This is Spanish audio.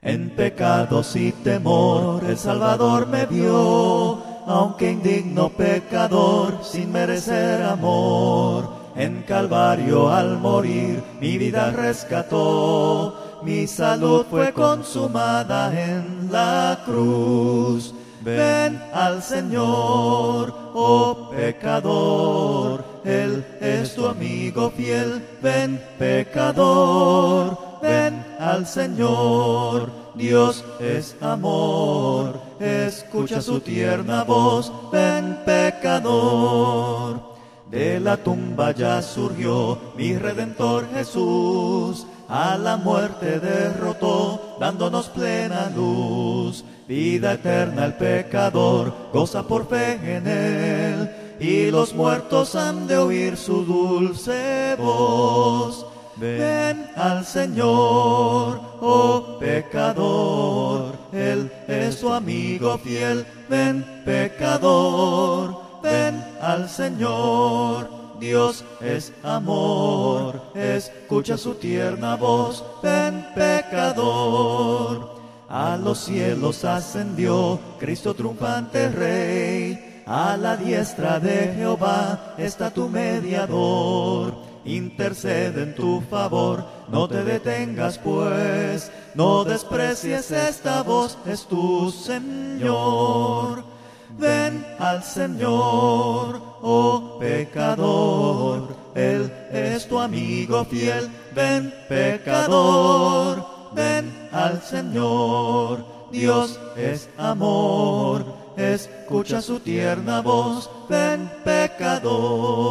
En pecados y temor el Salvador me vio, aunque indigno pecador sin merecer amor. En Calvario al morir mi vida rescató, mi salud fue consumada en la cruz. Ven al Señor, oh pecador, Él es tu amigo fiel, ven pecador, ven al Señor, Dios es amor, escucha su tierna voz, ven pecador. De la tumba ya surgió mi redentor Jesús, a la muerte derrotó, dándonos plena luz. Vida eterna el pecador goza por fe en él, y los muertos han de oír su dulce voz. Ven al Señor, oh pecador, Él es tu amigo fiel, ven pecador, ven al Señor. Dios es amor, escucha su tierna voz, ven pecador. A los cielos ascendió Cristo triunfante Rey. A la diestra de Jehová está tu mediador. Intercede en tu favor, no te detengas pues, no desprecies esta voz, es tu Señor. Ven al Señor, oh pecador, Él es tu amigo fiel, ven pecador ven al Señor. Dios es amor, escucha su tierna voz, ven pecador.